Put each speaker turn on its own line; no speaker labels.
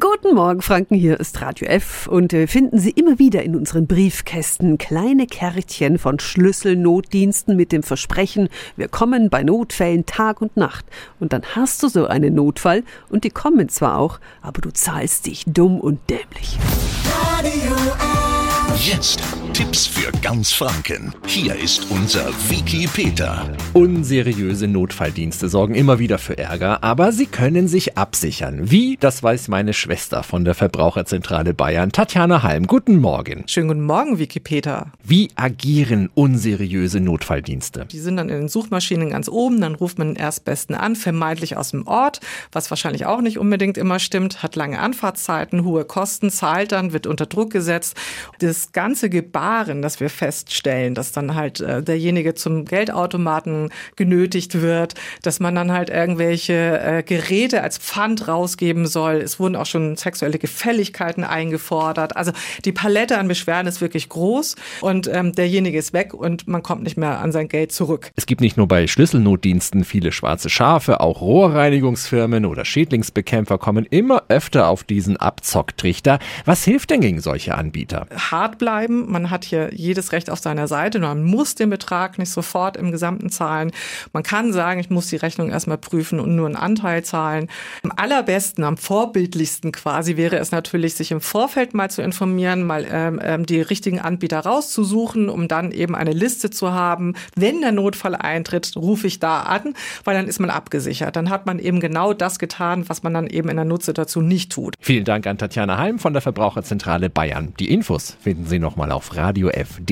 Guten Morgen, Franken. Hier ist Radio F und äh, finden Sie immer wieder in unseren Briefkästen kleine Kärtchen von Schlüsselnotdiensten mit dem Versprechen, wir kommen bei Notfällen Tag und Nacht. Und dann hast du so einen Notfall und die kommen zwar auch, aber du zahlst dich dumm und dämlich.
Radio F.
Jetzt Tipps für ganz Franken. Hier ist unser Wiki Peter.
Unseriöse Notfalldienste sorgen immer wieder für Ärger, aber sie können sich absichern. Wie? Das weiß meine Schwester von der Verbraucherzentrale Bayern, Tatjana Halm. Guten Morgen.
Schönen guten Morgen, Wikipedia.
Wie agieren unseriöse Notfalldienste?
Die sind dann in den Suchmaschinen ganz oben, dann ruft man den Erstbesten an, vermeintlich aus dem Ort, was wahrscheinlich auch nicht unbedingt immer stimmt, hat lange Anfahrtszeiten, hohe Kosten, zahlt dann, wird unter Druck gesetzt. Das ganze Gebar Verfahren, dass wir feststellen, dass dann halt äh, derjenige zum Geldautomaten genötigt wird, dass man dann halt irgendwelche äh, Geräte als Pfand rausgeben soll. Es wurden auch schon sexuelle Gefälligkeiten eingefordert. Also die Palette an Beschwerden ist wirklich groß und ähm, derjenige ist weg und man kommt nicht mehr an sein Geld zurück.
Es gibt nicht nur bei Schlüsselnotdiensten viele schwarze Schafe, auch Rohrreinigungsfirmen oder Schädlingsbekämpfer kommen immer öfter auf diesen Abzocktrichter. Was hilft denn gegen solche Anbieter?
Hart bleiben, man hat hier jedes Recht auf seiner Seite. Man muss den Betrag nicht sofort im Gesamten zahlen. Man kann sagen, ich muss die Rechnung erstmal prüfen und nur einen Anteil zahlen. Am allerbesten, am vorbildlichsten quasi wäre es natürlich, sich im Vorfeld mal zu informieren, mal ähm, ähm, die richtigen Anbieter rauszusuchen, um dann eben eine Liste zu haben. Wenn der Notfall eintritt, rufe ich da an, weil dann ist man abgesichert. Dann hat man eben genau das getan, was man dann eben in der Notsituation nicht tut.
Vielen Dank an Tatjana Halm von der Verbraucherzentrale Bayern. Die Infos finden Sie nochmal auf radiof.de.